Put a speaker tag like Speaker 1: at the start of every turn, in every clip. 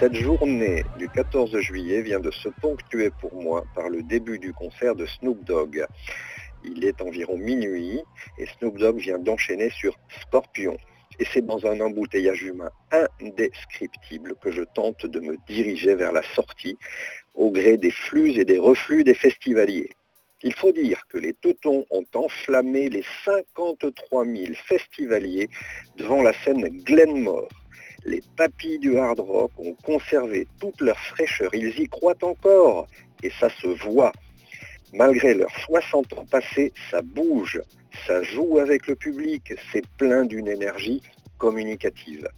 Speaker 1: Cette journée du 14 juillet vient de se ponctuer pour moi par le début du concert de Snoop Dogg. Il est environ minuit et Snoop Dogg vient d'enchaîner sur Scorpion. Et c'est dans un embouteillage humain indescriptible que je tente de me diriger vers la sortie au gré des flux et des reflux des festivaliers. Il faut dire que les Teutons ont enflammé les 53 000 festivaliers devant la scène Glenmore. Les papilles du hard rock ont conservé toute leur fraîcheur, ils y croient encore, et ça se voit. Malgré leurs 60 ans passés, ça bouge, ça joue avec le public, c'est plein d'une énergie communicative.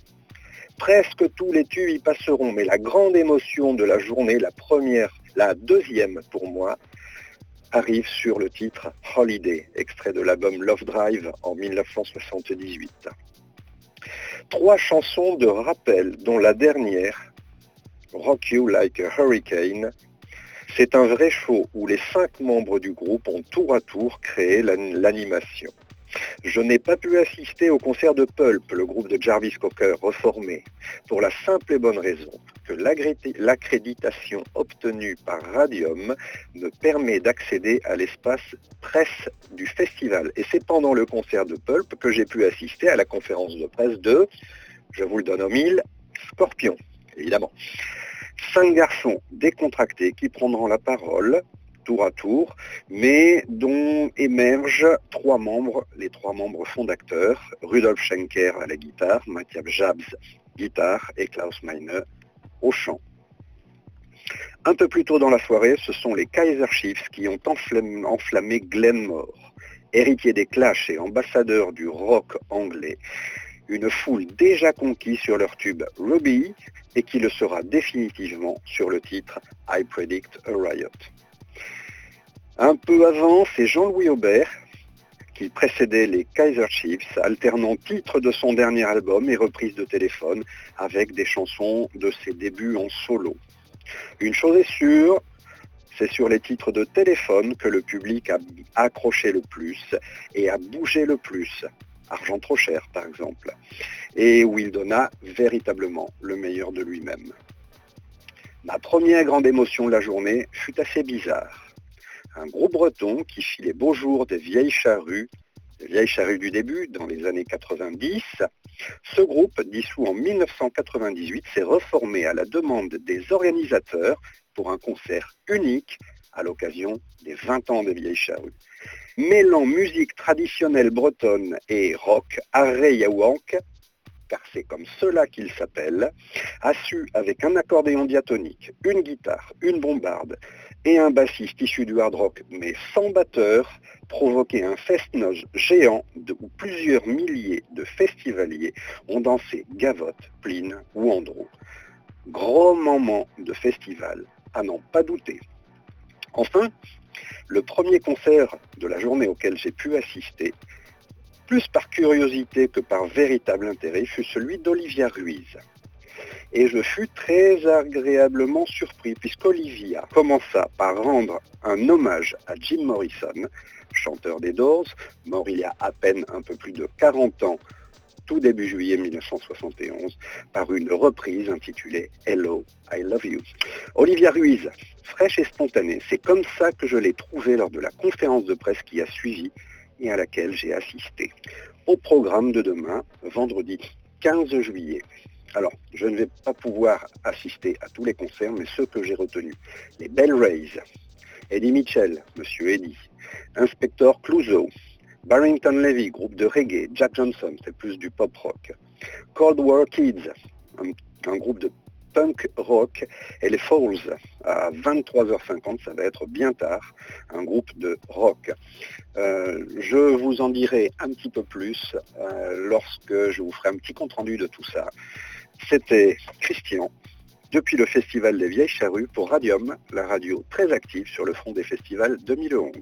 Speaker 1: Presque tous les tubes y passeront, mais la grande émotion de la journée, la première, la deuxième pour moi, arrive sur le titre Holiday, extrait de l'album Love Drive en 1978. Trois chansons de rappel, dont la dernière, Rock You Like a Hurricane, c'est un vrai show où les cinq membres du groupe ont tour à tour créé l'animation. Je n'ai pas pu assister au concert de Pulp, le groupe de Jarvis Cocker reformé, pour la simple et bonne raison que l'accréditation obtenue par Radium me permet d'accéder à l'espace presse du festival. Et c'est pendant le concert de Pulp que j'ai pu assister à la conférence de presse de, je vous le donne au mille, Scorpion, évidemment. Cinq garçons décontractés qui prendront la parole tour à tour, mais dont émergent trois membres, les trois membres fondateurs, Rudolf Schenker à la guitare, Matthias Jabs guitare et Klaus Meine au chant. Un peu plus tôt dans la soirée, ce sont les Kaiser Chiefs qui ont enflammé, Glenmore, héritier des Clash et ambassadeur du rock anglais, une foule déjà conquise sur leur tube Ruby et qui le sera définitivement sur le titre I Predict a Riot. Un peu avant, c'est Jean-Louis Aubert qui précédait les Kaiser Chiefs, alternant titres de son dernier album et reprises de téléphone avec des chansons de ses débuts en solo. Une chose est sûre, c'est sur les titres de téléphone que le public a accroché le plus et a bougé le plus. Argent trop cher, par exemple. Et où il donna véritablement le meilleur de lui-même. Ma première grande émotion de la journée fut assez bizarre un gros breton qui fit les beaux jours des vieilles charrues, des vieilles charrues du début, dans les années 90. Ce groupe, dissous en 1998, s'est reformé à la demande des organisateurs pour un concert unique à l'occasion des 20 ans des vieilles charrues. Mêlant musique traditionnelle bretonne et rock, Arrey Yaouank, car c'est comme cela qu'il s'appelle, a su, avec un accordéon diatonique, une guitare, une bombarde et un bassiste issu du hard rock, mais sans batteur, provoquer un fest-noz géant où plusieurs milliers de festivaliers ont dansé gavotte, pline ou andro. Gros moment de festival, à n'en pas douter. Enfin, le premier concert de la journée auquel j'ai pu assister plus par curiosité que par véritable intérêt, fut celui d'Olivia Ruiz. Et je fus très agréablement surpris puisqu'Olivia commença par rendre un hommage à Jim Morrison, chanteur des Doors, mort il y a à peine un peu plus de 40 ans, tout début juillet 1971, par une reprise intitulée Hello, I Love You. Olivia Ruiz, fraîche et spontanée, c'est comme ça que je l'ai trouvée lors de la conférence de presse qui a suivi et à laquelle j'ai assisté. Au programme de demain, vendredi 15 juillet. Alors, je ne vais pas pouvoir assister à tous les concerts, mais ceux que j'ai retenus. Les Bell Rays, Eddie Mitchell, Monsieur Eddie, Inspector Clouseau, Barrington Levy, groupe de reggae, Jack Johnson, c'est plus du pop rock, Cold War Kids, un groupe de rock et les Falls à 23h50, ça va être bien tard, un groupe de rock. Euh, je vous en dirai un petit peu plus euh, lorsque je vous ferai un petit compte-rendu de tout ça. C'était Christian, depuis le Festival des Vieilles Charrues pour Radium, la radio très active sur le front des festivals 2011.